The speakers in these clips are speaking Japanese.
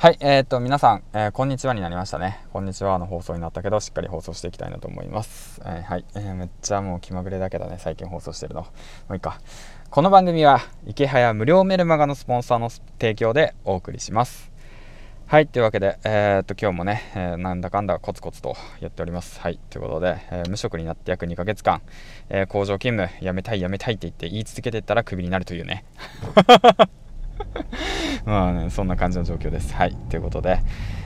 はい、えー、っと、皆さん、えー、こんにちはになりましたね。こんにちはの放送になったけど、しっかり放送していきたいなと思います。えー、はい、えー、めっちゃもう気まぐれだけどね、最近放送してるの。もういいか。この番組は、池早無料メルマガのスポンサーの提供でお送りします。はい、というわけで、えー、っと、今日もね、え、なんだかんだコツコツとやっております。はい、ということで、え、無職になって約2ヶ月間、え工場勤務、辞めたい辞めたいって言って言い続けてったらクビになるというね。まあね、そんな感じの状況です。はい。ということで、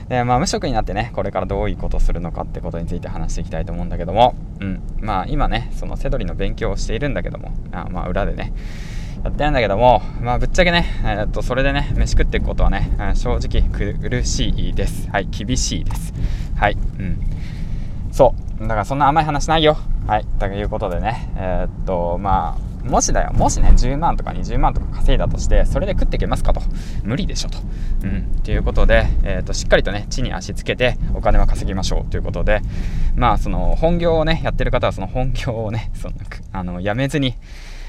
でまあ、無職になってね、これからどういうことをするのかってことについて話していきたいと思うんだけども、うん。まあ、今ね、そのセドリの勉強をしているんだけども、あまあ、裏でね、やってるんだけども、まあ、ぶっちゃけね、えー、っと、それでね、飯食っていくことはね、正直苦しいです。はい。厳しいです。はい。うん。そう。だからそんな甘い話ないよ。はい。ということでね、えー、っと、まあ、もしだよ、もしね、10万とか20万とか稼いだとして、それで食っていけますかと。無理でしょと。うん。ということで、えっ、ー、と、しっかりとね、地に足つけて、お金は稼ぎましょうということで、まあ、その、本業をね、やってる方は、その本業をね、その、あの、やめずに、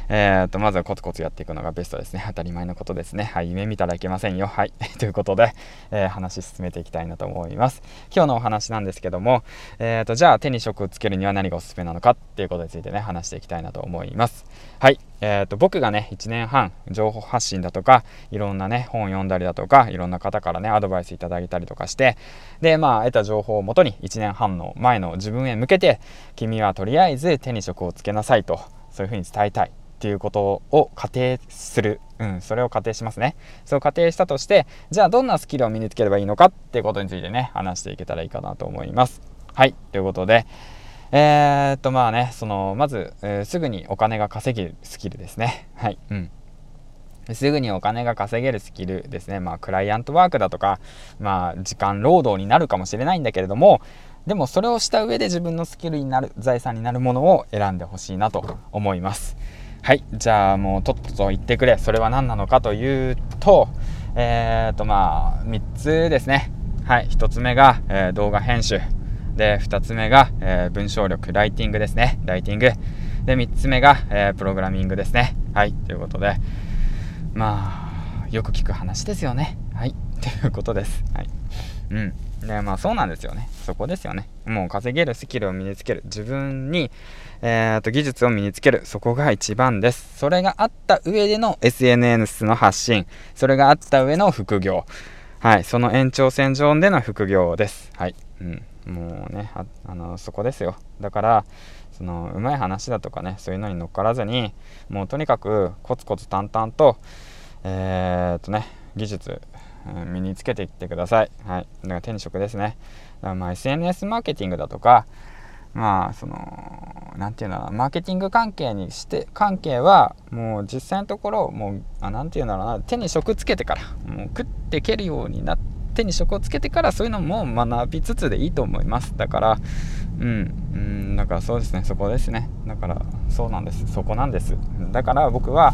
えー、と、まずはコツコツやっていくのがベストですね。当たり前のことですね。はい、夢見たらいけませんよ。はい。ということで、えー、話進めていきたいなと思います。今日のお話なんですけども、えー、と、じゃあ手に職をつけるには何がおすすめなのかっていうことについてね、話していきたいなと思います。はい。えー、と、僕がね、1年半、情報発信だとか、いろんなね、本を読んだりだとか、いろんな方からね、アドバイスいただいたりとかして、で、まあ、得た情報をもとに1年半の前の自分へ向けて、君はとりあえず手に職をつけなさいと、そういうふうに伝えたい。っていうことを仮定する、うん、それを仮定しますね。そう仮定したとしてじゃあどんなスキルを身につければいいのかっていうことについてね話していけたらいいかなと思います。はいということでえー、っとまあねそのまず、えー、すぐにお金が稼げるスキルですね。はいうん。すぐにお金が稼げるスキルですね。まあ、クライアントワークだとか、まあ、時間労働になるかもしれないんだけれども、でもそれをした上で自分のスキルになる、財産になるものを選んでほしいなと思います。はいじゃあもうとっとと言ってくれ。それは何なのかというとえっ、ー、とまあ3つですね。はい1つ目が、えー、動画編集。で2つ目が、えー、文章力。ライティングですね。ライティング。で3つ目が、えプログラミングですね。はいということで。まあよく聞く話ですよね。はいということです。はい。うん。でまあそうなんですよね。そこですよね。もう稼げるスキルを身につける。自分にえー、と技術を身につける。そこが一番です。それがあった上での SNS の発信。それがあった上の副業。はい。その延長線上での副業です。はい。うん。もうねあのそこですよ。だからそのうまい話だとかねそういうのに乗っからずにもうとにかくコツコツ淡々とえー、っとね技術身につけていってください。はい。だから手に職ですね。だからまあ SNS マーケティングだとか、まあその何て言うんだろうマーケティング関係にして関係はもう実際のところもう何て言うんだろうな。手に職つけてからもう食っていけるようになって手に職をつけてからそういうのも学びつつでいいと思います。だからうんうんだからそうですね。そこですね。だからそうなんです。そこなんです。だから僕は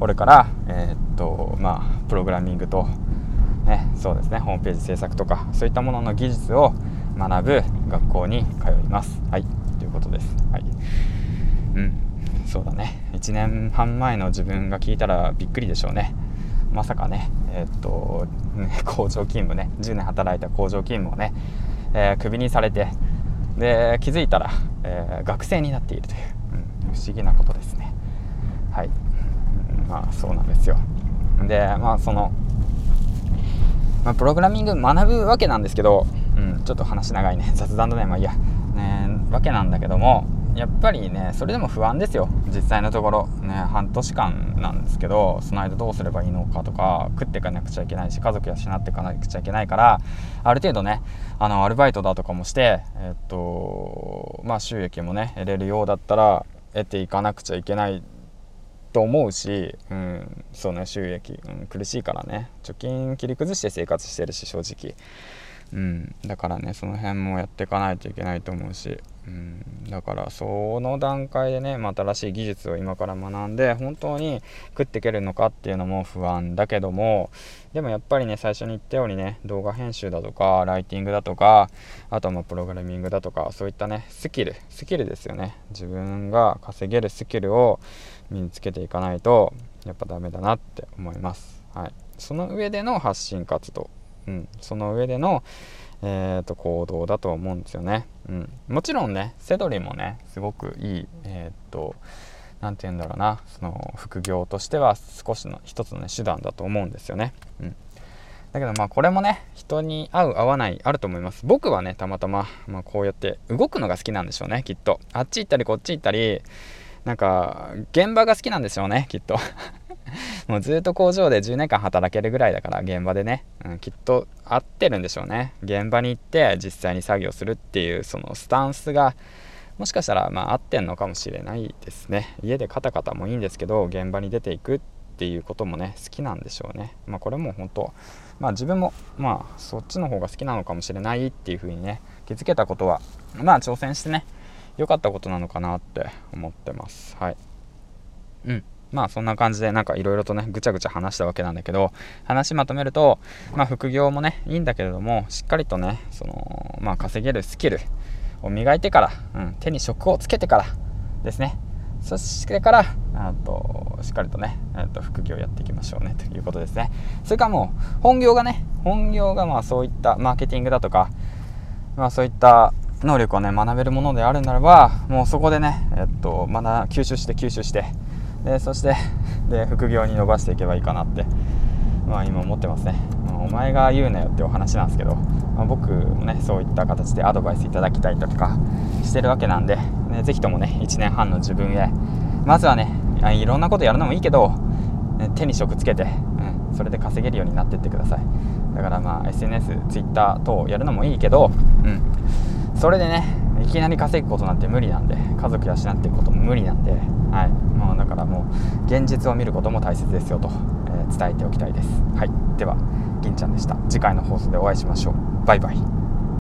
これからえー、っとまあプログラミングとねそうですねホームページ制作とかそういったものの技術を学ぶ学校に通います。はい、ということです。はい。うん、そうだね。1年半前の自分が聞いたらびっくりでしょうね。まさかね、えー、っと、ね、工場勤務ね、10年働いた工場勤務をね、えー、クビにされて、で、気づいたら、えー、学生になっているという、うん、不思議なことですね。はい。うん、まあ、そうなんですよ。で、まあ、その、まあ、プログラミング学ぶわけなんですけど、うん、ちょっと話長いね。雑談だね。まあいいや、ね、わけなんだけどもやっぱりねそれでも不安ですよ。実際のところ。ね半年間なんですけどその間どうすればいいのかとか食っていかなくちゃいけないし家族養っていかなくちゃいけないからある程度ねあのアルバイトだとかもしてえっとまあ収益もね得れるようだったら得ていかなくちゃいけないと思うし、うん、そうね収益、うん、苦しいからね。貯金切り崩して生活してるし正直うん、だからねその辺もやっていかないといけないと思うし、うん、だからその段階でね、まあ、新しい技術を今から学んで本当に食っていけるのかっていうのも不安だけどもでもやっぱりね最初に言ったようにね動画編集だとかライティングだとかあとはまプログラミングだとかそういったねスキルスキルですよね。自分が稼げるスキルを身につけていかないとやっぱダメだなって思います。はい、その上での発信活動。うん、その上での、えーと、行動だと思うんですよね、うん、もちろんねセドリもねすごくいいえっ、ー、と何て言うんだろうなその副業としては少しの一つの、ね、手段だと思うんですよね、うん、だけどまあこれもね人に合う合わないあると思います。僕はねたまたま、まあ、こうやって動くのが好きなんでしょうねきっと。あっち行ったりこっち行ったりなんか現場が好きなんでしょうねきっと。もうずっと工場で10年間働けるぐらいだから現場でね、うん、きっと合ってるんでしょうね。現場に行って実際に作業するっていうそのスタンスがもしかしたらまあ合ってんのかもしれないですね。家でカタカタもいいんですけど現場に出ていくっていうこともね好きなんでしょうね。まあこれも本当まあ自分もまあそっちの方が好きなのかもしれないっていうふうにね気づけたことはまあ挑戦してね良かったことなのかなって思ってます。はい。うん。まあそんな感じでなんかいろいろとねぐちゃぐちゃ話したわけなんだけど話まとめるとまあ副業もねいいんだけれどもしっかりとねそのまあ稼げるスキルを磨いてから、うん、手に職をつけてからですね。そしてからあとしっかりとね、えと副業やっていきましょうねということですね。それからもう本業がね本業がまあそういったマーケティングだとかまあそういった能力をね学べるものであるならばもうそこでねえっと学吸収して吸収してでそしてで副業に伸ばしていけばいいかなってまあ今思ってますね。お前が言うなよってお話なんですけど、まあ、僕もねそういった形でアドバイスいただきたいとかしてるわけなんで、ね、ぜひともね1年半の自分へまずはねいろんなことやるのもいいけど、ね、手に職つけて、うん、それで稼げるようになってってください。だからまあ SNS、Twitter 等やるのもいいけど、うん、それでねいきなり稼ぐことなんて無理なんで家族養っていくことも無理なんで、はい、もうだからもう現実を見ることも大切ですよと、えー、伝えておきたいです。はい、では銀ちゃんでした。次回の放送でお会いしましょう。バイバイ。